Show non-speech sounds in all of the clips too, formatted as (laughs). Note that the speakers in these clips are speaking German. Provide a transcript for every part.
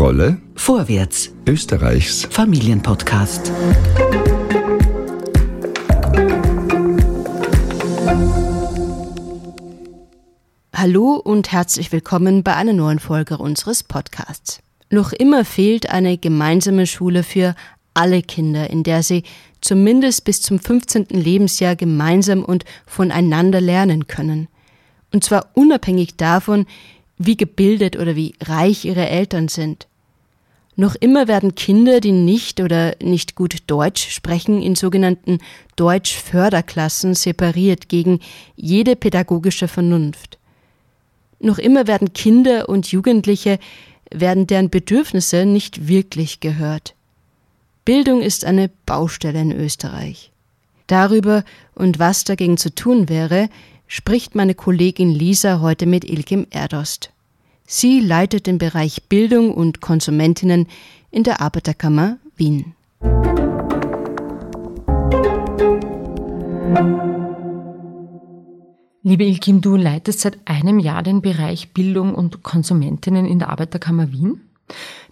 Rolle Vorwärts, Österreichs Familienpodcast. Hallo und herzlich willkommen bei einer neuen Folge unseres Podcasts. Noch immer fehlt eine gemeinsame Schule für alle Kinder, in der sie zumindest bis zum 15. Lebensjahr gemeinsam und voneinander lernen können. Und zwar unabhängig davon, wie gebildet oder wie reich ihre Eltern sind. Noch immer werden Kinder, die nicht oder nicht gut Deutsch sprechen, in sogenannten Deutschförderklassen separiert gegen jede pädagogische Vernunft. Noch immer werden Kinder und Jugendliche, werden deren Bedürfnisse nicht wirklich gehört. Bildung ist eine Baustelle in Österreich. Darüber und was dagegen zu tun wäre, spricht meine Kollegin Lisa heute mit Ilkim Erdost. Sie leitet den Bereich Bildung und Konsumentinnen in der Arbeiterkammer Wien. Liebe Ilkim, du leitest seit einem Jahr den Bereich Bildung und Konsumentinnen in der Arbeiterkammer Wien.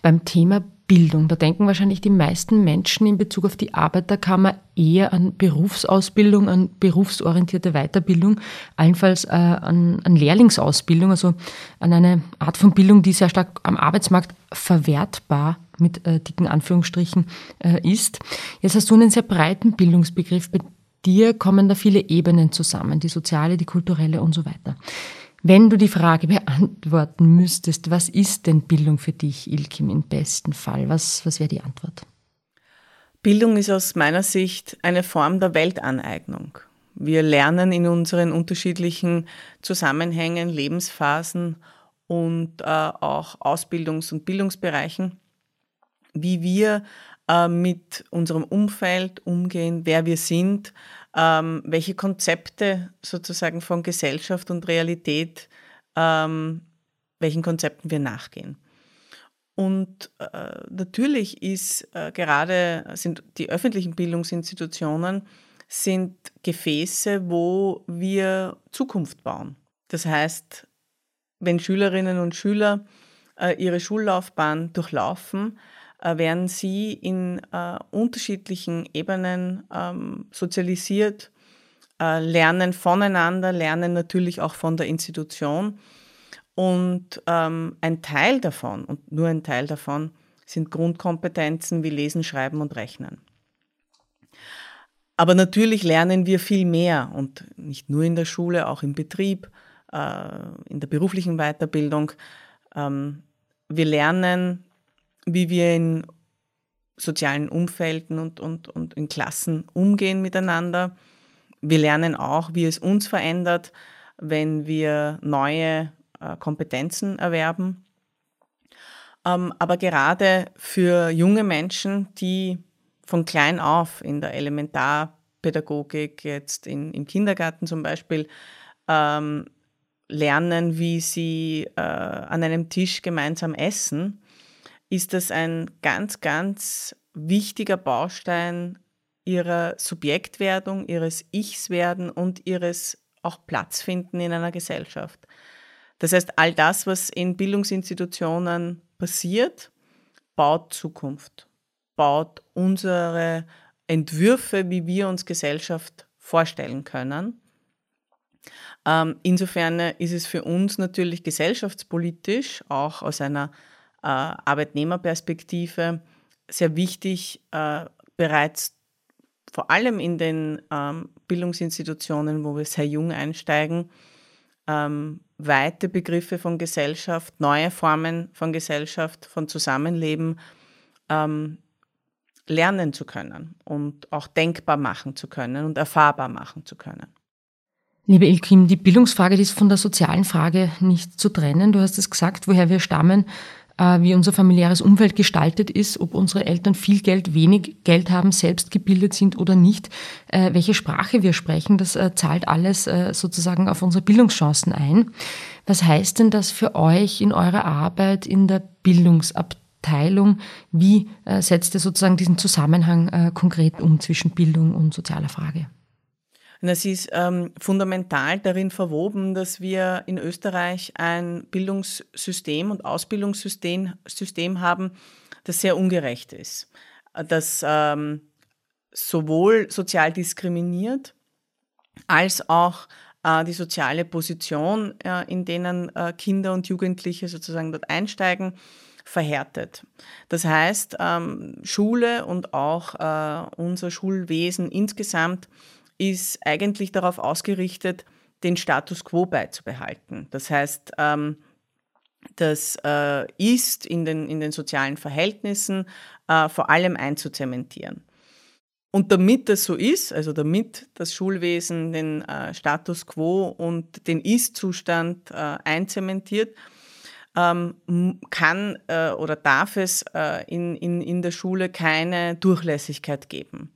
Beim Thema Bildung. Da denken wahrscheinlich die meisten Menschen in Bezug auf die Arbeiterkammer eher an Berufsausbildung, an berufsorientierte Weiterbildung, allenfalls äh, an, an Lehrlingsausbildung, also an eine Art von Bildung, die sehr stark am Arbeitsmarkt verwertbar mit äh, dicken Anführungsstrichen äh, ist. Jetzt hast du einen sehr breiten Bildungsbegriff. Bei dir kommen da viele Ebenen zusammen, die soziale, die kulturelle und so weiter. Wenn du die Frage beantworten müsstest, was ist denn Bildung für dich, Ilkim, im besten Fall? Was, was wäre die Antwort? Bildung ist aus meiner Sicht eine Form der Weltaneignung. Wir lernen in unseren unterschiedlichen Zusammenhängen, Lebensphasen und äh, auch Ausbildungs- und Bildungsbereichen, wie wir äh, mit unserem Umfeld umgehen, wer wir sind, ähm, welche Konzepte sozusagen von Gesellschaft und Realität, ähm, welchen Konzepten wir nachgehen. Und äh, natürlich ist äh, gerade sind die öffentlichen Bildungsinstitutionen sind Gefäße, wo wir Zukunft bauen. Das heißt, wenn Schülerinnen und Schüler äh, ihre Schullaufbahn durchlaufen, werden sie in äh, unterschiedlichen Ebenen ähm, sozialisiert, äh, lernen voneinander, lernen natürlich auch von der Institution. Und ähm, ein Teil davon, und nur ein Teil davon, sind Grundkompetenzen wie Lesen, Schreiben und Rechnen. Aber natürlich lernen wir viel mehr und nicht nur in der Schule, auch im Betrieb, äh, in der beruflichen Weiterbildung. Ähm, wir lernen wie wir in sozialen Umfelden und, und, und in Klassen umgehen miteinander. Wir lernen auch, wie es uns verändert, wenn wir neue äh, Kompetenzen erwerben. Ähm, aber gerade für junge Menschen, die von klein auf in der Elementarpädagogik, jetzt in, im Kindergarten zum Beispiel, ähm, lernen, wie sie äh, an einem Tisch gemeinsam essen, ist das ein ganz, ganz wichtiger Baustein ihrer Subjektwerdung, ihres Ichs werden und ihres auch Platz finden in einer Gesellschaft. Das heißt, all das, was in Bildungsinstitutionen passiert, baut Zukunft, baut unsere Entwürfe, wie wir uns Gesellschaft vorstellen können. Ähm, insofern ist es für uns natürlich gesellschaftspolitisch, auch aus einer Arbeitnehmerperspektive sehr wichtig, äh, bereits vor allem in den ähm, Bildungsinstitutionen, wo wir sehr jung einsteigen, ähm, weite Begriffe von Gesellschaft, neue Formen von Gesellschaft, von Zusammenleben ähm, lernen zu können und auch denkbar machen zu können und erfahrbar machen zu können. Liebe Ilkim, die Bildungsfrage die ist von der sozialen Frage nicht zu trennen. Du hast es gesagt, woher wir stammen. Äh, wie unser familiäres Umfeld gestaltet ist, ob unsere Eltern viel Geld, wenig Geld haben, selbst gebildet sind oder nicht, äh, welche Sprache wir sprechen, das äh, zahlt alles sozusagen auf unsere Bildungschancen ein. Was heißt denn das für euch in eurer Arbeit in der Bildungsabteilung? Wie setzt ihr sozusagen diesen Zusammenhang konkret um zwischen Bildung und sozialer Frage? Und es ist ähm, fundamental darin verwoben, dass wir in Österreich ein Bildungssystem und Ausbildungssystem System haben, das sehr ungerecht ist, das ähm, sowohl sozial diskriminiert als auch äh, die soziale Position, äh, in denen äh, Kinder und Jugendliche sozusagen dort einsteigen, verhärtet. Das heißt, ähm, Schule und auch äh, unser Schulwesen insgesamt ist eigentlich darauf ausgerichtet, den Status quo beizubehalten. Das heißt, ähm, das äh, ist in den, in den sozialen Verhältnissen äh, vor allem einzuzementieren. Und damit das so ist, also damit das Schulwesen den äh, Status quo und den Ist-Zustand äh, einzementiert, ähm, kann äh, oder darf es äh, in, in, in der Schule keine Durchlässigkeit geben.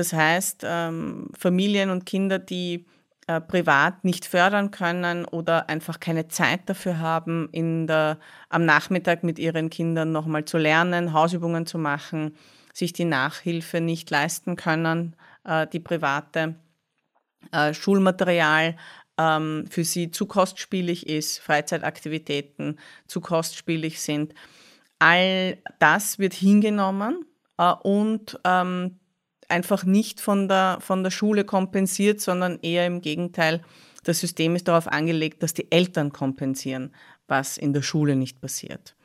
Das heißt, ähm, Familien und Kinder, die äh, privat nicht fördern können oder einfach keine Zeit dafür haben, in der, am Nachmittag mit ihren Kindern nochmal zu lernen, Hausübungen zu machen, sich die Nachhilfe nicht leisten können, äh, die private äh, Schulmaterial ähm, für sie zu kostspielig ist, Freizeitaktivitäten zu kostspielig sind. All das wird hingenommen und ähm, einfach nicht von der, von der Schule kompensiert, sondern eher im Gegenteil. Das System ist darauf angelegt, dass die Eltern kompensieren, was in der Schule nicht passiert.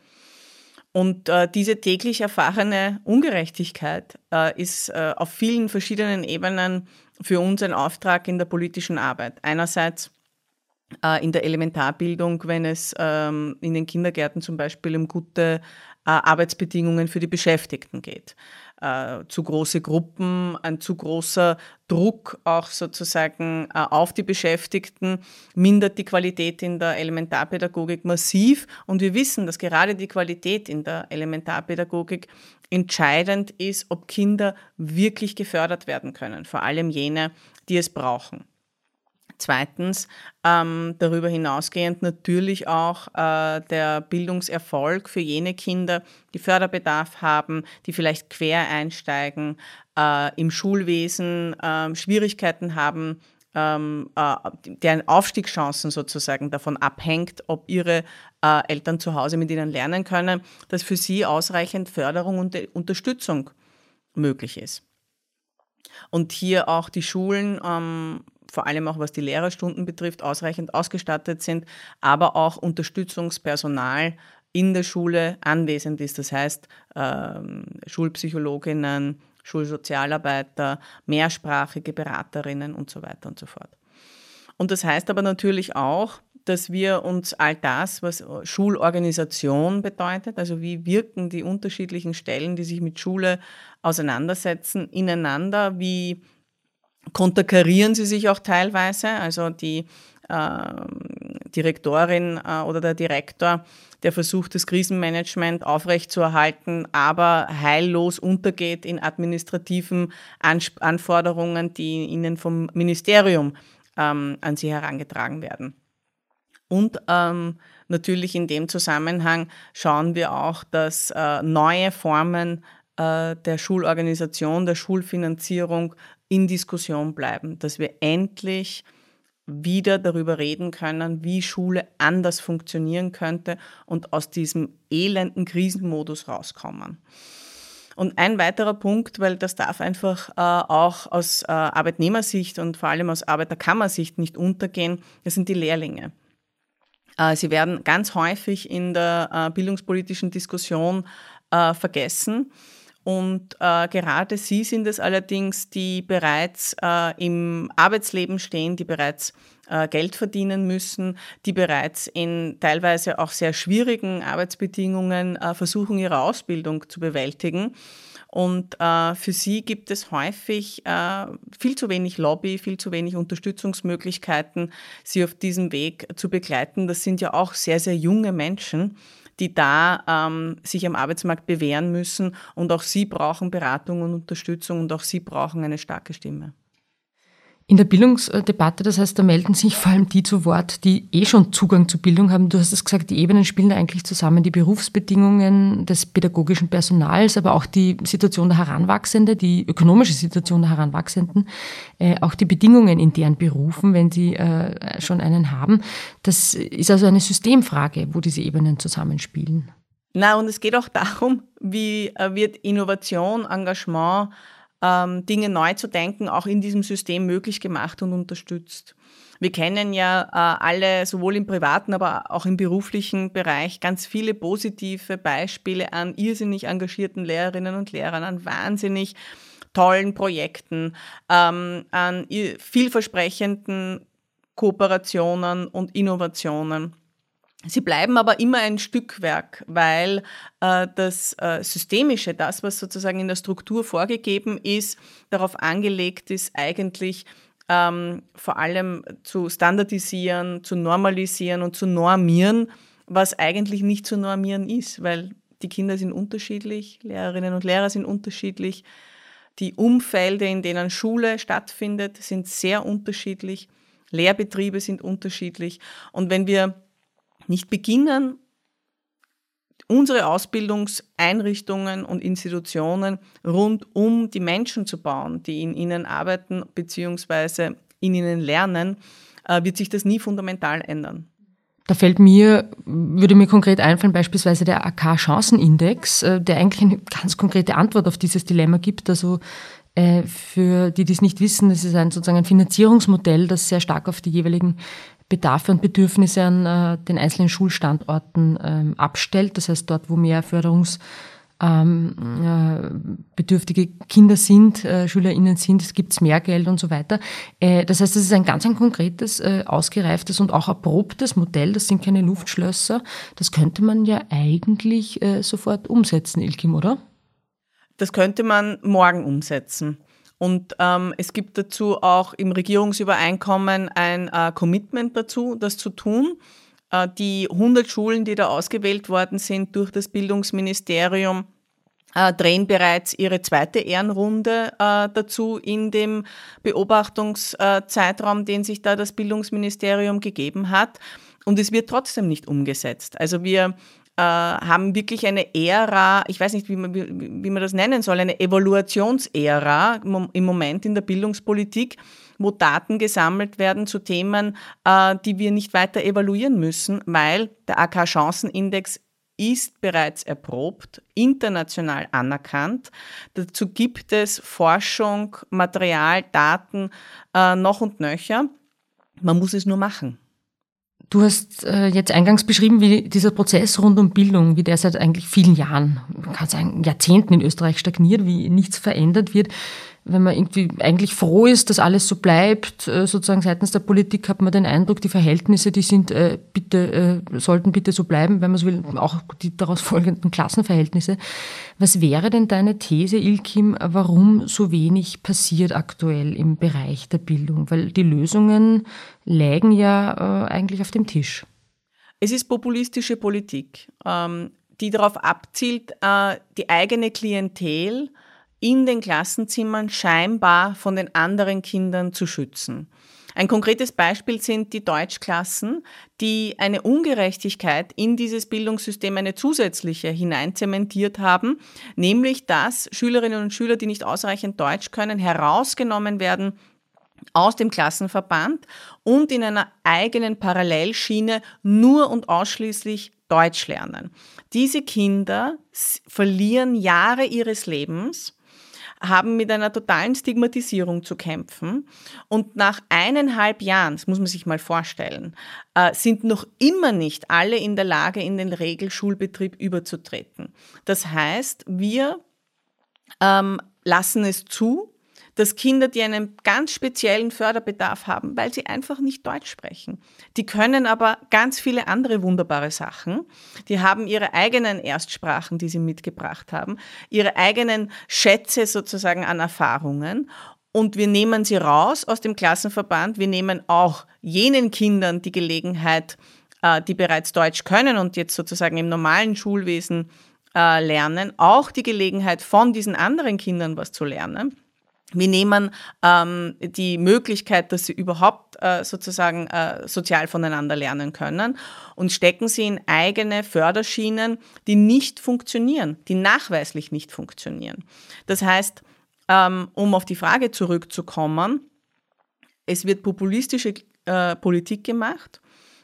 Und äh, diese täglich erfahrene Ungerechtigkeit äh, ist äh, auf vielen verschiedenen Ebenen für uns ein Auftrag in der politischen Arbeit. Einerseits äh, in der Elementarbildung, wenn es ähm, in den Kindergärten zum Beispiel um gute äh, Arbeitsbedingungen für die Beschäftigten geht äh, zu große Gruppen, ein zu großer Druck auch sozusagen äh, auf die Beschäftigten, mindert die Qualität in der Elementarpädagogik massiv. Und wir wissen, dass gerade die Qualität in der Elementarpädagogik entscheidend ist, ob Kinder wirklich gefördert werden können, vor allem jene, die es brauchen. Zweitens, ähm, darüber hinausgehend natürlich auch äh, der Bildungserfolg für jene Kinder, die Förderbedarf haben, die vielleicht quer einsteigen, äh, im Schulwesen äh, Schwierigkeiten haben, ähm, äh, deren Aufstiegschancen sozusagen davon abhängt, ob ihre äh, Eltern zu Hause mit ihnen lernen können, dass für sie ausreichend Förderung und Unterstützung möglich ist. Und hier auch die Schulen ähm, vor allem auch was die Lehrerstunden betrifft, ausreichend ausgestattet sind, aber auch Unterstützungspersonal in der Schule anwesend ist. Das heißt, ähm, Schulpsychologinnen, Schulsozialarbeiter, mehrsprachige Beraterinnen und so weiter und so fort. Und das heißt aber natürlich auch, dass wir uns all das, was Schulorganisation bedeutet, also wie wirken die unterschiedlichen Stellen, die sich mit Schule auseinandersetzen, ineinander, wie konterkarieren sie sich auch teilweise. Also die äh, Direktorin äh, oder der Direktor, der versucht, das Krisenmanagement aufrechtzuerhalten, aber heillos untergeht in administrativen Anforderungen, die ihnen vom Ministerium ähm, an sie herangetragen werden. Und ähm, natürlich in dem Zusammenhang schauen wir auch, dass äh, neue Formen äh, der Schulorganisation, der Schulfinanzierung in Diskussion bleiben, dass wir endlich wieder darüber reden können, wie Schule anders funktionieren könnte und aus diesem elenden Krisenmodus rauskommen. Und ein weiterer Punkt, weil das darf einfach äh, auch aus äh, Arbeitnehmersicht und vor allem aus Arbeiterkammersicht nicht untergehen, das sind die Lehrlinge. Äh, sie werden ganz häufig in der äh, bildungspolitischen Diskussion äh, vergessen. Und gerade sie sind es allerdings, die bereits im Arbeitsleben stehen, die bereits Geld verdienen müssen, die bereits in teilweise auch sehr schwierigen Arbeitsbedingungen versuchen, ihre Ausbildung zu bewältigen. Und äh, für sie gibt es häufig äh, viel zu wenig Lobby, viel zu wenig Unterstützungsmöglichkeiten, sie auf diesem Weg zu begleiten. Das sind ja auch sehr, sehr junge Menschen die da ähm, sich am Arbeitsmarkt bewähren müssen. Und auch sie brauchen Beratung und Unterstützung und auch sie brauchen eine starke Stimme. In der Bildungsdebatte, das heißt, da melden sich vor allem die zu Wort, die eh schon Zugang zu Bildung haben. Du hast es gesagt, die Ebenen spielen da eigentlich zusammen. Die Berufsbedingungen des pädagogischen Personals, aber auch die Situation der Heranwachsenden, die ökonomische Situation der Heranwachsenden, äh, auch die Bedingungen in deren Berufen, wenn sie äh, schon einen haben. Das ist also eine Systemfrage, wo diese Ebenen zusammenspielen. Na, und es geht auch darum, wie äh, wird Innovation, Engagement, ähm, Dinge neu zu denken, auch in diesem System möglich gemacht und unterstützt. Wir kennen ja äh, alle, sowohl im privaten, aber auch im beruflichen Bereich, ganz viele positive Beispiele an irrsinnig engagierten Lehrerinnen und Lehrern, an wahnsinnig tollen Projekten, ähm, an vielversprechenden Kooperationen und Innovationen. Sie bleiben aber immer ein Stückwerk, weil äh, das äh, Systemische, das, was sozusagen in der Struktur vorgegeben ist, darauf angelegt ist, eigentlich ähm, vor allem zu standardisieren, zu normalisieren und zu normieren, was eigentlich nicht zu normieren ist, weil die Kinder sind unterschiedlich, Lehrerinnen und Lehrer sind unterschiedlich, die Umfelder, in denen Schule stattfindet, sind sehr unterschiedlich, Lehrbetriebe sind unterschiedlich. Und wenn wir nicht beginnen, unsere Ausbildungseinrichtungen und Institutionen rund um die Menschen zu bauen, die in ihnen arbeiten bzw. in ihnen lernen, äh, wird sich das nie fundamental ändern. Da fällt mir, würde mir konkret einfallen, beispielsweise der AK-Chancenindex, äh, der eigentlich eine ganz konkrete Antwort auf dieses Dilemma gibt. Also äh, für die, die es nicht wissen, das ist ein sozusagen ein Finanzierungsmodell, das sehr stark auf die jeweiligen Bedarfe und Bedürfnisse an äh, den einzelnen Schulstandorten ähm, abstellt. Das heißt, dort, wo mehr Förderungs ähm, äh, Kinder sind, äh, SchülerInnen sind, gibt es mehr Geld und so weiter. Äh, das heißt, das ist ein ganz ein konkretes, äh, ausgereiftes und auch erprobtes Modell. Das sind keine Luftschlösser. Das könnte man ja eigentlich äh, sofort umsetzen, Ilkim, oder? Das könnte man morgen umsetzen. Und ähm, es gibt dazu auch im Regierungsübereinkommen ein äh, Commitment dazu, das zu tun. Äh, die 100 Schulen, die da ausgewählt worden sind durch das Bildungsministerium, äh, drehen bereits ihre zweite Ehrenrunde äh, dazu in dem Beobachtungszeitraum, den sich da das Bildungsministerium gegeben hat. Und es wird trotzdem nicht umgesetzt. Also wir äh, haben wirklich eine Ära, ich weiß nicht, wie man, wie, man das nennen soll, eine Evaluationsära im Moment in der Bildungspolitik, wo Daten gesammelt werden zu Themen, äh, die wir nicht weiter evaluieren müssen, weil der AK-Chancenindex ist bereits erprobt, international anerkannt. Dazu gibt es Forschung, Material, Daten äh, noch und nöcher. Man muss es nur machen. Du hast äh, jetzt eingangs beschrieben, wie dieser Prozess rund um Bildung, wie der seit eigentlich vielen Jahren, man kann sagen Jahrzehnten in Österreich stagniert, wie nichts verändert wird wenn man irgendwie eigentlich froh ist, dass alles so bleibt, äh, sozusagen seitens der Politik hat man den Eindruck, die Verhältnisse, die sind äh, bitte, äh, sollten bitte so bleiben, wenn man so will, auch die daraus folgenden Klassenverhältnisse. Was wäre denn deine These, Ilkim, warum so wenig passiert aktuell im Bereich der Bildung? Weil die Lösungen lägen ja eigentlich auf dem Tisch. Es ist populistische Politik, ähm, die darauf abzielt, die eigene Klientel in den Klassenzimmern scheinbar von den anderen Kindern zu schützen. Ein konkretes Beispiel sind die Deutschklassen, die eine Ungerechtigkeit in dieses Bildungssystem, eine zusätzliche hineinzementiert haben, nämlich dass Schülerinnen und Schüler, die nicht ausreichend Deutsch können, herausgenommen werden aus dem Klassenverband und in einer eigenen Parallelschiene nur und ausschließlich Deutsch lernen. Diese Kinder verlieren Jahre ihres Lebens haben mit einer totalen Stigmatisierung zu kämpfen. Und nach eineinhalb Jahren, das muss man sich mal vorstellen, äh, sind noch immer nicht alle in der Lage, in den Regelschulbetrieb überzutreten. Das heißt, wir ähm, lassen es zu, dass Kinder, die einen ganz speziellen Förderbedarf haben, weil sie einfach nicht Deutsch sprechen. Die können aber ganz viele andere wunderbare Sachen. Die haben ihre eigenen Erstsprachen, die sie mitgebracht haben, ihre eigenen Schätze sozusagen an Erfahrungen. Und wir nehmen sie raus aus dem Klassenverband. Wir nehmen auch jenen Kindern die Gelegenheit, äh, die bereits Deutsch können und jetzt sozusagen im normalen Schulwesen äh, lernen, auch die Gelegenheit von diesen anderen Kindern was zu lernen. Wir nehmen ähm, die Möglichkeit, dass sie überhaupt äh, sozusagen äh, sozial voneinander lernen können und stecken sie in eigene Förderschienen, die nicht funktionieren, die nachweislich nicht funktionieren. Das heißt, ähm, um auf die Frage zurückzukommen, es wird populistische äh, Politik gemacht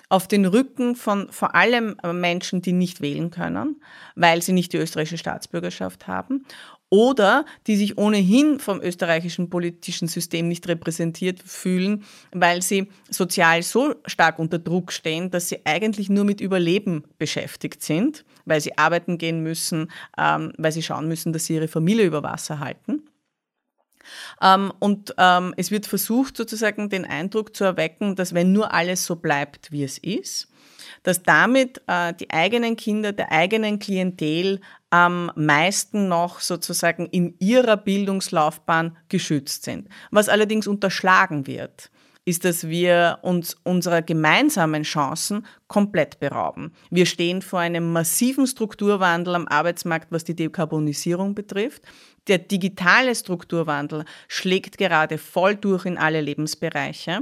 auf den Rücken von vor allem Menschen, die nicht wählen können, weil sie nicht die österreichische Staatsbürgerschaft haben oder die sich ohnehin vom österreichischen politischen System nicht repräsentiert fühlen, weil sie sozial so stark unter Druck stehen, dass sie eigentlich nur mit Überleben beschäftigt sind, weil sie arbeiten gehen müssen, ähm, weil sie schauen müssen, dass sie ihre Familie über Wasser halten. Ähm, und ähm, es wird versucht, sozusagen den Eindruck zu erwecken, dass wenn nur alles so bleibt, wie es ist, dass damit äh, die eigenen Kinder der eigenen Klientel am meisten noch sozusagen in ihrer Bildungslaufbahn geschützt sind. Was allerdings unterschlagen wird, ist, dass wir uns unserer gemeinsamen Chancen komplett berauben. Wir stehen vor einem massiven Strukturwandel am Arbeitsmarkt, was die Dekarbonisierung betrifft. Der digitale Strukturwandel schlägt gerade voll durch in alle Lebensbereiche.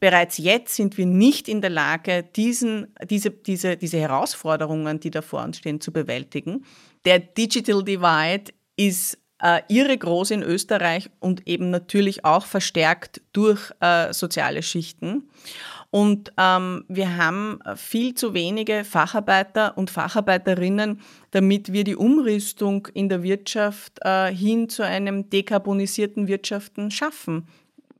Bereits jetzt sind wir nicht in der Lage, diesen, diese, diese, diese Herausforderungen, die da vor uns stehen, zu bewältigen. Der Digital Divide ist äh, irre groß in Österreich und eben natürlich auch verstärkt durch äh, soziale Schichten. Und ähm, wir haben viel zu wenige Facharbeiter und Facharbeiterinnen, damit wir die Umrüstung in der Wirtschaft äh, hin zu einem dekarbonisierten Wirtschaften schaffen.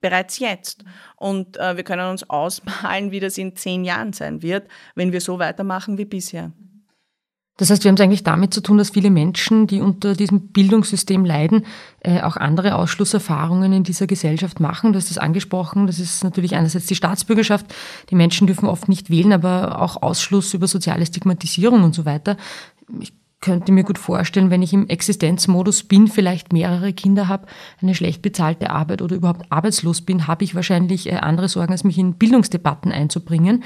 Bereits jetzt. Und äh, wir können uns ausmalen, wie das in zehn Jahren sein wird, wenn wir so weitermachen wie bisher. Das heißt, wir haben es eigentlich damit zu tun, dass viele Menschen, die unter diesem Bildungssystem leiden, äh, auch andere Ausschlusserfahrungen in dieser Gesellschaft machen. Du hast das angesprochen. Das ist natürlich einerseits die Staatsbürgerschaft. Die Menschen dürfen oft nicht wählen, aber auch Ausschluss über soziale Stigmatisierung und so weiter. Ich könnte mir gut vorstellen, wenn ich im Existenzmodus bin, vielleicht mehrere Kinder habe, eine schlecht bezahlte Arbeit oder überhaupt arbeitslos bin, habe ich wahrscheinlich äh, andere Sorgen, als mich in Bildungsdebatten einzubringen.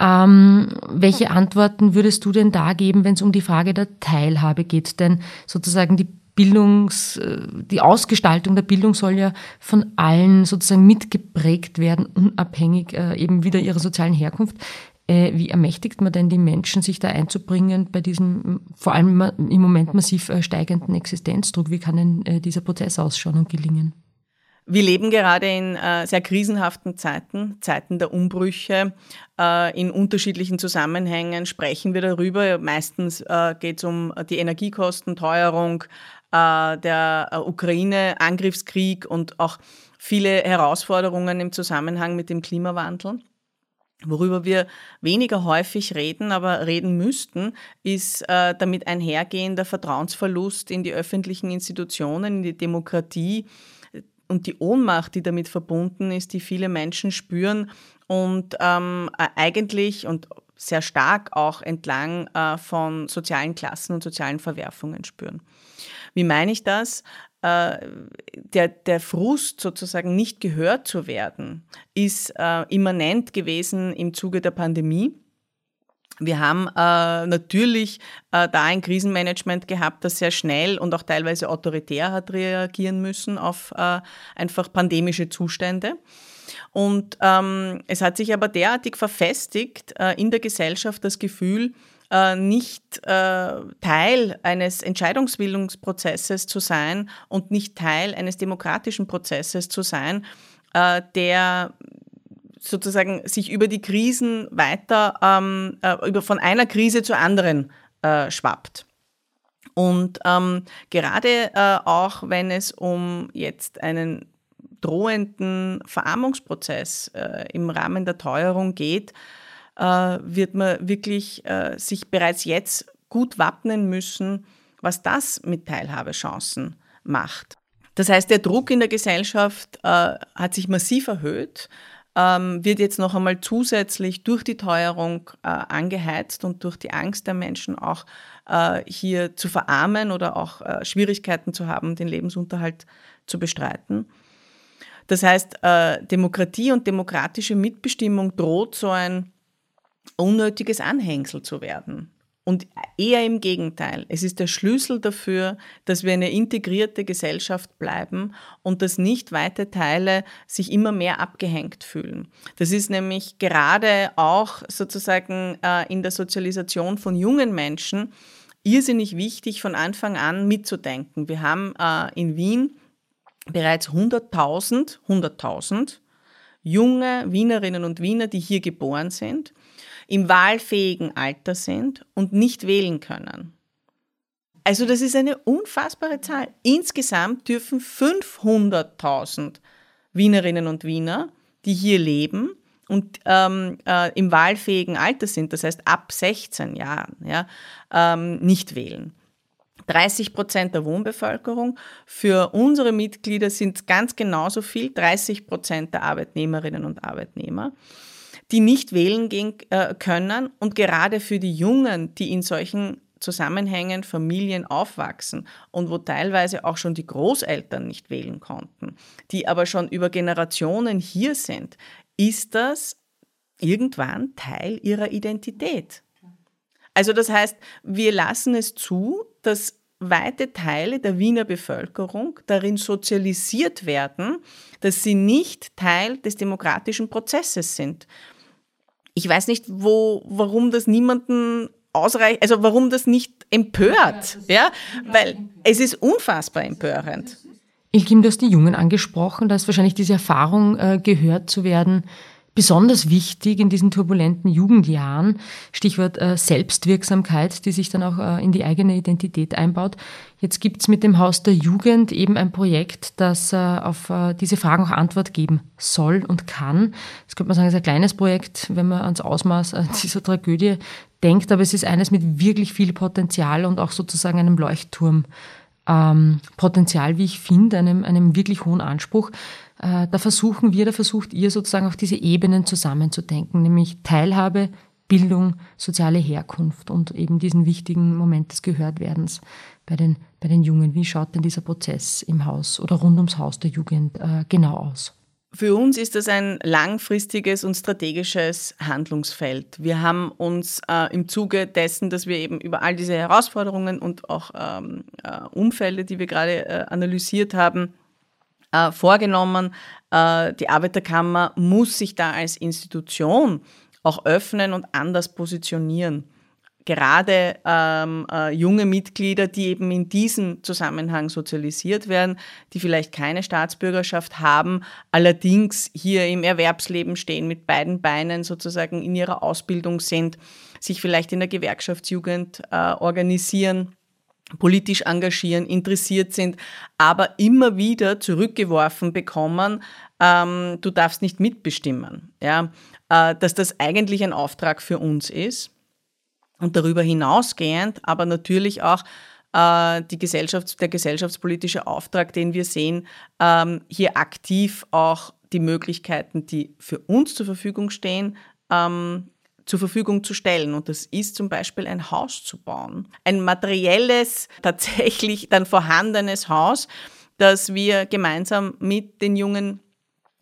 Ähm, welche Antworten würdest du denn da geben, wenn es um die Frage der Teilhabe geht? Denn sozusagen die Bildungs, äh, die Ausgestaltung der Bildung soll ja von allen sozusagen mitgeprägt werden, unabhängig äh, eben wieder ihrer sozialen Herkunft. Äh, wie ermächtigt man denn die Menschen, sich da einzubringen bei diesem vor allem im Moment massiv steigenden Existenzdruck? Wie kann denn dieser Prozess ausschauen und gelingen? Wir leben gerade in äh, sehr krisenhaften Zeiten, Zeiten der Umbrüche. Äh, in unterschiedlichen Zusammenhängen sprechen wir darüber. Meistens äh, geht es um die Energiekosten, Teuerung, äh, der äh, Ukraine-Angriffskrieg und auch viele Herausforderungen im Zusammenhang mit dem Klimawandel. Worüber wir weniger häufig reden, aber reden müssten, ist äh, damit einhergehender Vertrauensverlust in die öffentlichen Institutionen, in die Demokratie, und die Ohnmacht, die damit verbunden ist, die viele Menschen spüren und ähm, äh, eigentlich und sehr stark auch entlang äh, von sozialen Klassen und sozialen Verwerfungen spüren. Wie meine ich das? Äh, der, der Frust sozusagen nicht gehört zu werden, ist äh, immanent gewesen im Zuge der Pandemie. Wir haben äh, natürlich äh, da ein Krisenmanagement gehabt, das sehr schnell und auch teilweise autoritär hat reagieren müssen auf äh, einfach pandemische Zustände. Und ähm, es hat sich aber derartig verfestigt äh, in der Gesellschaft das Gefühl, äh, nicht äh, Teil eines Entscheidungsbildungsprozesses zu sein und nicht Teil eines demokratischen Prozesses zu sein, der sozusagen sich über die Krisen weiter, ähm, äh, über, von einer Krise zur anderen äh, schwappt. Und ähm, gerade äh, auch wenn es um jetzt einen drohenden Verarmungsprozess äh, im Rahmen der Teuerung geht, äh, wird man wirklich äh, sich bereits jetzt gut wappnen müssen, was das mit Teilhabechancen macht. Das heißt, der Druck in der Gesellschaft hat sich massiv erhöht ähm, wird jetzt noch einmal zusätzlich durch die Teuerung äh, angeheizt und durch die Angst der Menschen auch äh, hier zu verarmen oder auch äh, Schwierigkeiten zu haben, den Lebensunterhalt zu bestreiten. Das heißt, äh, Demokratie und demokratische Mitbestimmung droht so ein unnötiges Anhängsel zu werden. Und eher im Gegenteil. Es ist der Schlüssel dafür, dass wir eine integrierte Gesellschaft bleiben und dass nicht weite Teile sich immer mehr abgehängt fühlen. Das ist nämlich gerade auch sozusagen äh, in der Sozialisation von jungen Menschen irrsinnig wichtig, von Anfang an mitzudenken. Wir haben äh, in Wien bereits 100.000, 100.000 junge Wienerinnen und Wiener, die hier geboren sind im wahlfähigen Alter sind und nicht wählen können. Also das ist eine unfassbare Zahl. Insgesamt dürfen 500.000 Wienerinnen und Wiener, die hier leben und ähm, äh, im wahlfähigen Alter sind, das heißt ab 16 Jahren, ja, ähm, nicht wählen. 30 Prozent der Wohnbevölkerung. Für unsere Mitglieder sind es ganz genauso viel, 30 Prozent der Arbeitnehmerinnen und Arbeitnehmer die nicht wählen gehen äh, können und gerade für die Jungen, die in solchen Zusammenhängen, Familien aufwachsen und wo teilweise auch schon die Großeltern nicht wählen konnten, die aber schon über Generationen hier sind, ist das irgendwann Teil ihrer Identität. Also das heißt, wir lassen es zu, dass weite Teile der Wiener Bevölkerung darin sozialisiert werden, dass sie nicht Teil des demokratischen Prozesses sind ich weiß nicht, wo, warum das niemanden ausreicht, also warum das nicht empört, ja, weil es ist unfassbar empörend. Ilkim, du hast die Jungen angesprochen, da ist wahrscheinlich diese Erfahrung, äh, gehört zu werden, besonders wichtig in diesen turbulenten Jugendjahren. Stichwort äh, Selbstwirksamkeit, die sich dann auch äh, in die eigene Identität einbaut. Jetzt gibt's mit dem Haus der Jugend eben ein Projekt, das äh, auf äh, diese Fragen auch Antwort geben soll und kann. Das könnte man sagen, ist ein kleines Projekt, wenn man ans Ausmaß äh, dieser Tragödie denkt, aber es ist eines mit wirklich viel Potenzial und auch sozusagen einem Leuchtturm. Ähm, Potenzial, wie ich finde, einem, einem wirklich hohen Anspruch. Äh, da versuchen wir, da versucht ihr sozusagen auch diese Ebenen zusammenzudenken, nämlich Teilhabe, Bildung, soziale Herkunft und eben diesen wichtigen Moment des Gehörtwerdens bei den, bei den Jungen. Wie schaut denn dieser Prozess im Haus oder rund ums Haus der Jugend äh, genau aus? Für uns ist das ein langfristiges und strategisches Handlungsfeld. Wir haben uns äh, im Zuge dessen, dass wir eben über all diese Herausforderungen und auch ähm, äh, Umfelde, die wir gerade äh, analysiert haben, äh, vorgenommen. Äh, die Arbeiterkammer muss sich da als Institution auch öffnen und anders positionieren. Gerade ähm, äh, junge Mitglieder, die eben in diesem Zusammenhang sozialisiert werden, die vielleicht keine Staatsbürgerschaft haben, allerdings hier im Erwerbsleben stehen, mit beiden Beinen sozusagen in ihrer Ausbildung sind, sich vielleicht in der Gewerkschaftsjugend äh, organisieren politisch engagieren, interessiert sind, aber immer wieder zurückgeworfen bekommen, ähm, du darfst nicht mitbestimmen. Ja? Äh, dass das eigentlich ein Auftrag für uns ist und darüber hinausgehend, aber natürlich auch äh, die Gesellschafts-, der gesellschaftspolitische Auftrag, den wir sehen, ähm, hier aktiv auch die Möglichkeiten, die für uns zur Verfügung stehen, ähm, zur Verfügung zu stellen. Und das ist zum Beispiel ein Haus zu bauen. Ein materielles, (laughs) tatsächlich dann vorhandenes Haus, das wir gemeinsam mit den jungen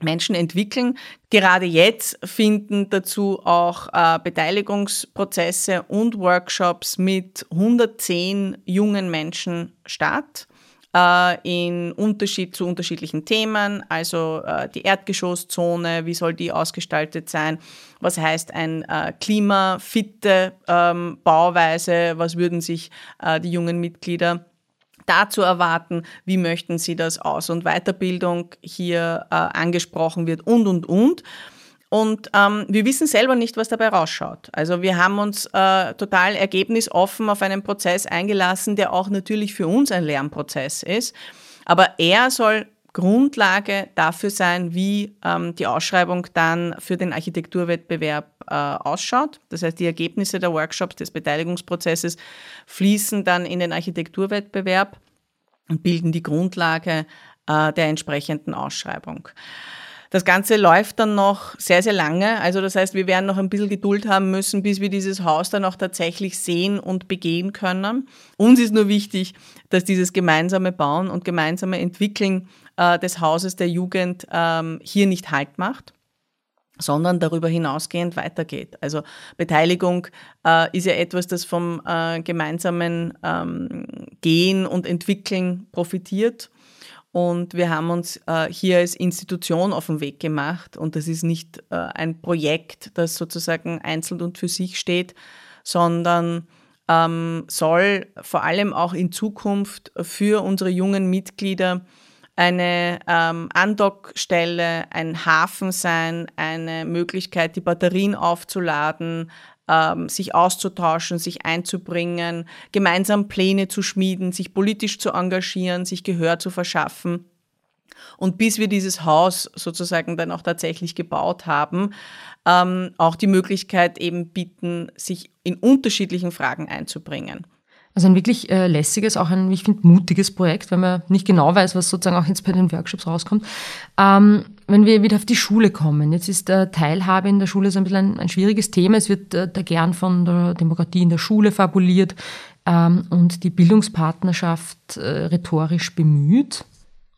Menschen entwickeln. Gerade jetzt finden dazu auch äh, Beteiligungsprozesse und Workshops mit 110 jungen Menschen statt in Unterschied zu unterschiedlichen Themen, also äh, die Erdgeschosszone, wie soll die ausgestaltet sein, was heißt ein äh, klimafitte ähm, Bauweise, was würden sich äh, die jungen Mitglieder dazu erwarten, wie möchten sie das Aus- und Weiterbildung hier äh, angesprochen wird? Und, und, und. Und ähm, wir wissen selber nicht, was dabei rausschaut. Also wir haben uns äh, total ergebnisoffen auf einen Prozess eingelassen, der auch natürlich für uns ein Lernprozess ist. Aber er soll Grundlage dafür sein, wie ähm, die Ausschreibung dann für den Architekturwettbewerb äh, ausschaut. Das heißt, die Ergebnisse der Workshops des Beteiligungsprozesses fließen dann in den Architekturwettbewerb und bilden die Grundlage äh, der entsprechenden Ausschreibung. Das Ganze läuft dann noch sehr, sehr lange. Also das heißt, wir werden noch ein bisschen Geduld haben müssen, bis wir dieses Haus dann auch tatsächlich sehen und begehen können. Uns ist nur wichtig, dass dieses gemeinsame Bauen und gemeinsame Entwickeln äh, des Hauses der Jugend ähm, hier nicht Halt macht sondern darüber hinausgehend weitergeht. Also Beteiligung äh, ist ja etwas, das vom äh, gemeinsamen ähm, Gehen und Entwickeln profitiert. Und wir haben uns äh, hier als Institution auf den Weg gemacht. Und das ist nicht äh, ein Projekt, das sozusagen einzeln und für sich steht, sondern ähm, soll vor allem auch in Zukunft für unsere jungen Mitglieder eine ähm, Andockstelle, ein Hafen sein, eine Möglichkeit, die Batterien aufzuladen, ähm, sich auszutauschen, sich einzubringen, gemeinsam Pläne zu schmieden, sich politisch zu engagieren, sich Gehör zu verschaffen. Und bis wir dieses Haus sozusagen dann auch tatsächlich gebaut haben, ähm, auch die Möglichkeit eben bieten, sich in unterschiedlichen Fragen einzubringen. Also ein wirklich äh, lässiges, auch ein, ich finde, mutiges Projekt, wenn man nicht genau weiß, was sozusagen auch jetzt bei den Workshops rauskommt. Ähm, wenn wir wieder auf die Schule kommen, jetzt ist der Teilhabe in der Schule so ein bisschen ein, ein schwieriges Thema. Es wird äh, da gern von der Demokratie in der Schule fabuliert ähm, und die Bildungspartnerschaft äh, rhetorisch bemüht.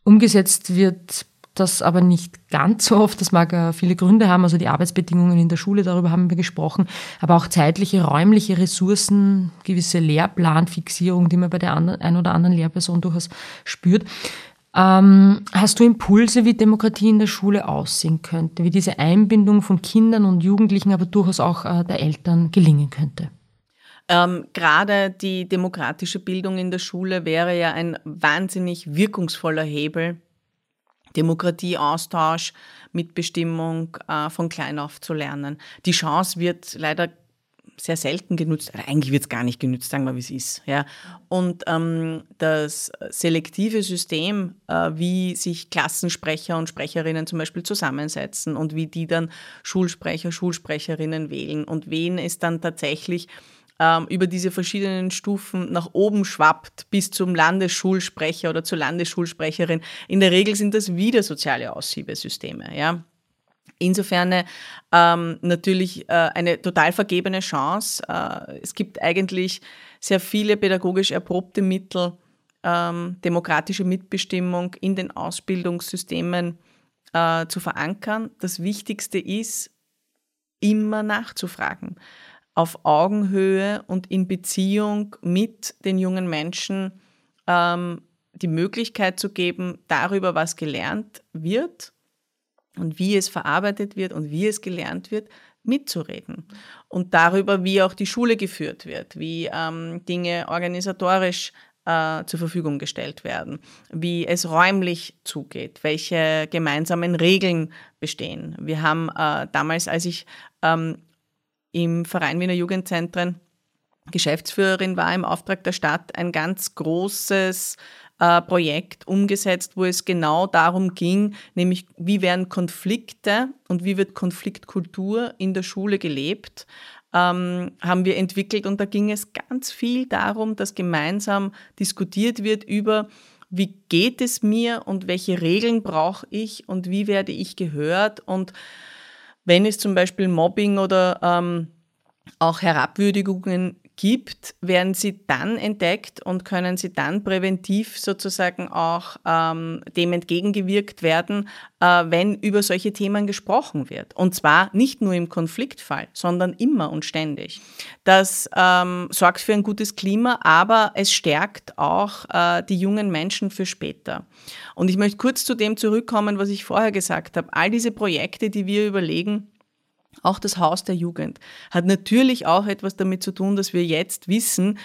Umgesetzt wird das aber nicht ganz so oft. Das mag äh, viele Gründe haben. Also die Arbeitsbedingungen in der Schule, darüber haben wir gesprochen. Aber auch zeitliche, räumliche Ressourcen, gewisse Lehrplanfixierung, die man bei der ein oder anderen Lehrperson durchaus spürt. Ähm, hast du Impulse, wie Demokratie in der Schule aussehen könnte, wie diese Einbindung von Kindern und Jugendlichen, aber durchaus auch äh, der Eltern gelingen könnte? Ähm, gerade die demokratische Bildung in der Schule wäre ja ein wahnsinnig wirkungsvoller Hebel, Demokratie, Austausch, Mitbestimmung äh, von klein auf zu lernen. Die Chance wird leider sehr selten genutzt, eigentlich wird es gar nicht genutzt, sagen wir, wie es ist. Ja. Und ähm, das selektive System, äh, wie sich Klassensprecher und Sprecherinnen zum Beispiel zusammensetzen und wie die dann Schulsprecher, Schulsprecherinnen wählen und wen es dann tatsächlich ähm, über diese verschiedenen Stufen nach oben schwappt bis zum Landesschulsprecher oder zur Landesschulsprecherin. In der Regel sind das wieder soziale Ausschiebesysteme. Ja? Insofern ähm, natürlich äh, eine total vergebene Chance. Äh, es gibt eigentlich sehr viele pädagogisch erprobte Mittel, ähm, demokratische Mitbestimmung in den Ausbildungssystemen äh, zu verankern. Das Wichtigste ist, immer nachzufragen auf Augenhöhe und in Beziehung mit den jungen Menschen ähm, die Möglichkeit zu geben, darüber, was gelernt wird und wie es verarbeitet wird und wie es gelernt wird, mitzureden. Und darüber, wie auch die Schule geführt wird, wie ähm, Dinge organisatorisch äh, zur Verfügung gestellt werden, wie es räumlich zugeht, welche gemeinsamen Regeln bestehen. Wir haben äh, damals, als ich ähm, im Verein Wiener Jugendzentren Geschäftsführerin war im Auftrag der Stadt ein ganz großes äh, Projekt umgesetzt, wo es genau darum ging, nämlich wie werden Konflikte und wie wird Konfliktkultur in der Schule gelebt, ähm, haben wir entwickelt. Und da ging es ganz viel darum, dass gemeinsam diskutiert wird über wie geht es mir und welche Regeln brauche ich und wie werde ich gehört. Und wenn es zum Beispiel Mobbing oder ähm, auch Herabwürdigungen gibt, werden sie dann entdeckt und können sie dann präventiv sozusagen auch ähm, dem entgegengewirkt werden, äh, wenn über solche Themen gesprochen wird. Und zwar nicht nur im Konfliktfall, sondern immer und ständig. Das ähm, sorgt für ein gutes Klima, aber es stärkt auch äh, die jungen Menschen für später. Und ich möchte kurz zu dem zurückkommen, was ich vorher gesagt habe. All diese Projekte, die wir überlegen, auch das Haus der Jugend hat natürlich auch etwas damit zu tun, dass wir jetzt wissen,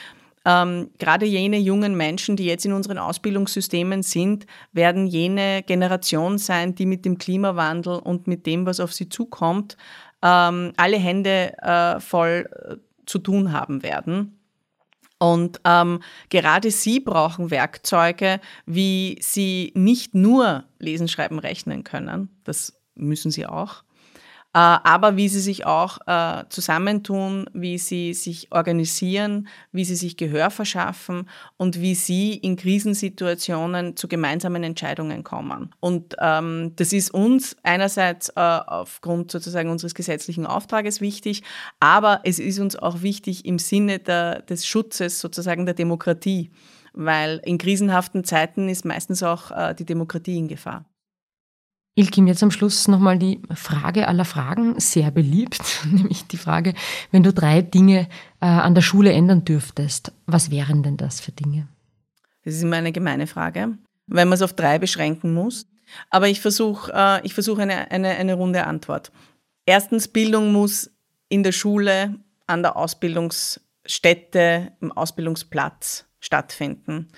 ähm, gerade jene jungen Menschen, die jetzt in unseren Ausbildungssystemen sind, werden jene Generation sein, die mit dem Klimawandel und mit dem, was auf sie zukommt, ähm, alle Hände äh, voll äh, zu tun haben werden. Und ähm, gerade sie brauchen Werkzeuge, wie sie nicht nur lesen, schreiben, rechnen können. Das müssen sie auch, aber wie sie sich auch äh, zusammentun, wie sie sich organisieren, wie sie sich Gehör verschaffen und wie sie in Krisensituationen zu gemeinsamen Entscheidungen kommen. Und ähm, das ist uns einerseits äh, aufgrund sozusagen unseres gesetzlichen Auftrages wichtig, aber es ist uns auch wichtig im Sinne der, des Schutzes sozusagen der Demokratie, weil in krisenhaften Zeiten ist meistens auch äh, die Demokratie in Gefahr. Ilkim, jetzt am Schluss nochmal die Frage aller Fragen, sehr beliebt, (laughs) nämlich die Frage, wenn du drei Dinge äh, an der Schule ändern dürftest, was wären denn das für Dinge? Das ist immer eine gemeine Frage, weil man es auf drei beschränken muss. Aber ich versuche äh, versuch eine, eine, eine runde Antwort. Erstens, Bildung muss in der Schule, an der Ausbildungsstätte, im Ausbildungsplatz stattfinden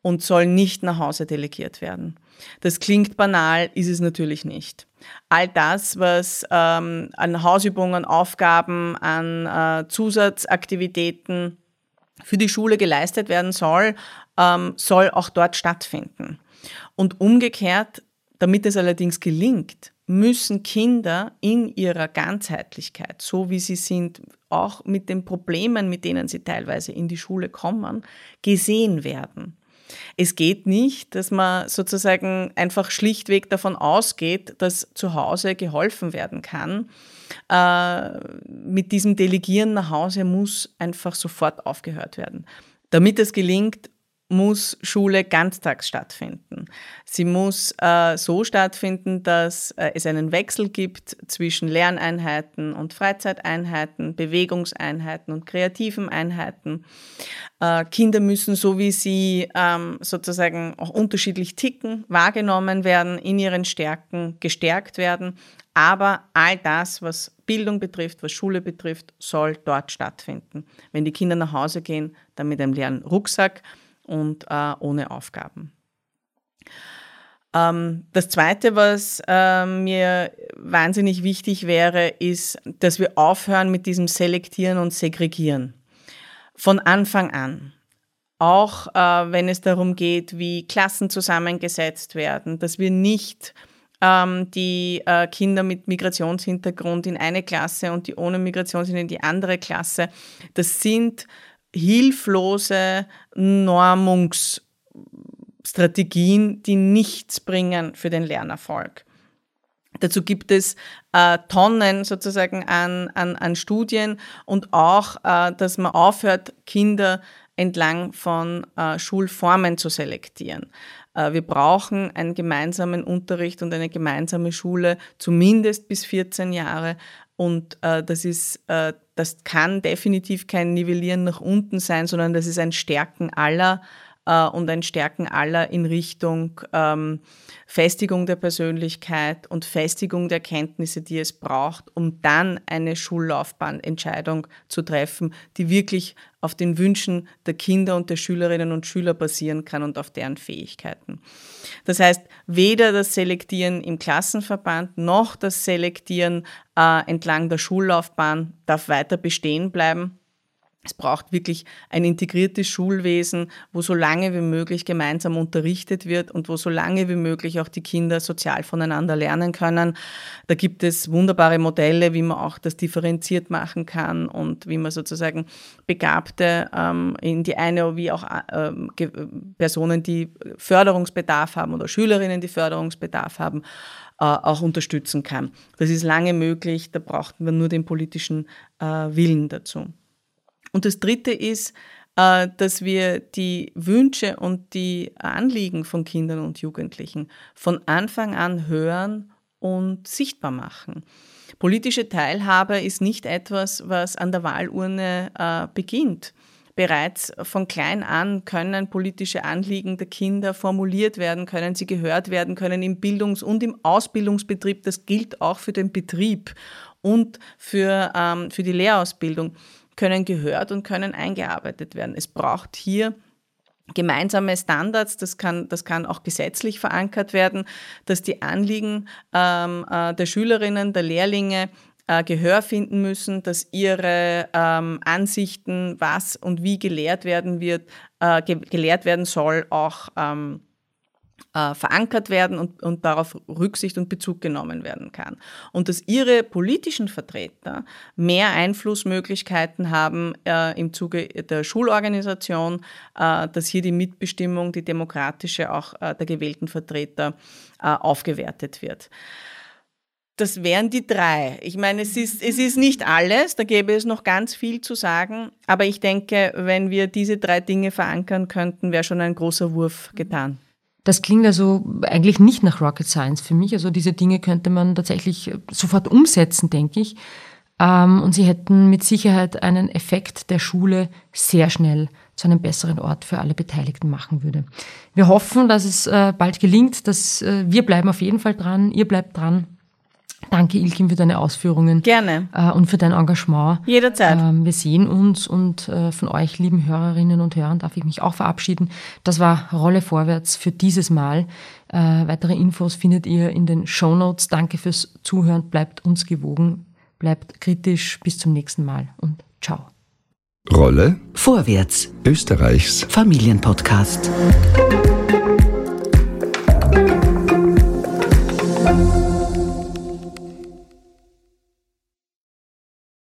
und soll nicht nach Hause delegiert werden. Das klingt banal, ist es natürlich nicht. All das, was ähm, an Hausübungen, Aufgaben, an äh, Zusatzaktivitäten für die Schule geleistet werden soll, ähm, soll auch dort stattfinden. Und umgekehrt, damit es allerdings gelingt, müssen Kinder in ihrer Ganzheitlichkeit, so wie sie sind, auch mit den Problemen, mit denen sie teilweise in die Schule kommen, gesehen werden. Es geht nicht, dass man sozusagen einfach schlichtweg davon ausgeht, dass zu Hause geholfen werden kann. Äh, mit diesem Delegieren nach Hause muss einfach sofort aufgehört werden. Damit es gelingt, muss Schule ganztags stattfinden. Sie muss äh, so stattfinden, dass äh, es einen Wechsel gibt zwischen Lerneinheiten und Freizeiteinheiten, Bewegungseinheiten und kreativen Einheiten. Äh, Kinder müssen, so wie sie ähm, sozusagen auch unterschiedlich ticken, wahrgenommen werden, in ihren Stärken gestärkt werden. Aber all das, was Bildung betrifft, was Schule betrifft, soll dort stattfinden. Wenn die Kinder nach Hause gehen, dann mit einem leeren Rucksack und äh, ohne Aufgaben. Ähm, das Zweite, was äh, mir wahnsinnig wichtig wäre, ist, dass wir aufhören mit diesem Selektieren und Segregieren. Von Anfang an. Auch äh, wenn es darum geht, wie Klassen zusammengesetzt werden, dass wir nicht ähm, die äh, Kinder mit Migrationshintergrund in eine Klasse und die ohne Migrationshintergrund in die andere Klasse. Das sind hilflose Normungsstrategien, die nichts bringen für den Lernerfolg. Dazu gibt es äh, Tonnen sozusagen an, an, an Studien und auch, äh, dass man aufhört, Kinder entlang von äh, Schulformen zu selektieren. Äh, wir brauchen einen gemeinsamen Unterricht und eine gemeinsame Schule, zumindest bis 14 Jahre. Und äh, das ist, äh, das kann definitiv kein Nivellieren nach unten sein, sondern das ist ein Stärken aller äh, und ein Stärken aller in Richtung ähm, Festigung der Persönlichkeit und Festigung der Kenntnisse, die es braucht, um dann eine Schullaufbahnentscheidung zu treffen, die wirklich auf den Wünschen der Kinder und der Schülerinnen und Schüler basieren kann und auf deren Fähigkeiten. Das heißt, weder das Selektieren im Klassenverband noch das Selektieren äh, entlang der Schullaufbahn darf weiter bestehen bleiben es braucht wirklich ein integriertes Schulwesen, wo so lange wie möglich gemeinsam unterrichtet wird und wo so lange wie möglich auch die Kinder sozial voneinander lernen können. Da gibt es wunderbare Modelle, wie man auch das differenziert machen kann und wie man sozusagen Begabte ähm, in die eine wie auch äh, Personen, die Förderungsbedarf haben oder Schülerinnen, die Förderungsbedarf haben, äh, auch unterstützen kann. Das ist lange möglich, da braucht man nur den politischen äh, Willen dazu. Und das Dritte ist, äh, dass wir die Wünsche und die Anliegen von Kindern und Jugendlichen von Anfang an hören und sichtbar machen. Politische Teilhabe ist nicht etwas, was an der Wahlurne äh, beginnt. Bereits von klein an können politische Anliegen der Kinder formuliert werden, können sie gehört werden, können im Bildungs- und im Ausbildungsbetrieb, das gilt auch für den Betrieb und für, ähm, für die Lehrausbildung, können gehört und können eingearbeitet werden. Es braucht hier gemeinsame Standards, das kann, das kann auch gesetzlich verankert werden, dass die Anliegen ähm, äh, der Schülerinnen, der Lehrlinge äh, Gehör finden müssen, dass ihre ähm, Ansichten, was und wie gelehrt werden wird, äh, ge gelehrt werden soll, auch ähm, äh, verankert werden und, und darauf Rücksicht und Bezug genommen werden kann. Und dass ihre politischen Vertreter mehr Einflussmöglichkeiten haben äh, im Zuge der Schulorganisation, äh, dass hier die Mitbestimmung, die demokratische auch äh, der gewählten Vertreter äh, aufgewertet wird. Das wären die drei. Ich meine, es ist, es ist nicht alles, da gäbe es noch ganz viel zu sagen, aber ich denke, wenn wir diese drei Dinge verankern könnten, wäre schon ein großer Wurf getan. Das klingt also eigentlich nicht nach Rocket Science für mich. Also diese Dinge könnte man tatsächlich sofort umsetzen, denke ich. Ähm, und sie hätten mit Sicherheit einen Effekt der Schule sehr schnell zu einem besseren Ort für alle Beteiligten machen würde. Wir hoffen, dass es äh, bald gelingt, dass äh, wir bleiben auf jeden Fall dran, ihr bleibt dran. Danke, Ilkin, für deine Ausführungen. Gerne. Äh, und für dein Engagement. Jederzeit. Ähm, wir sehen uns und äh, von euch, lieben Hörerinnen und Hörern, darf ich mich auch verabschieden. Das war Rolle vorwärts für dieses Mal. Äh, weitere Infos findet ihr in den Show Notes. Danke fürs Zuhören. Bleibt uns gewogen. Bleibt kritisch. Bis zum nächsten Mal und ciao. Rolle Vorwärts. Österreichs Familienpodcast.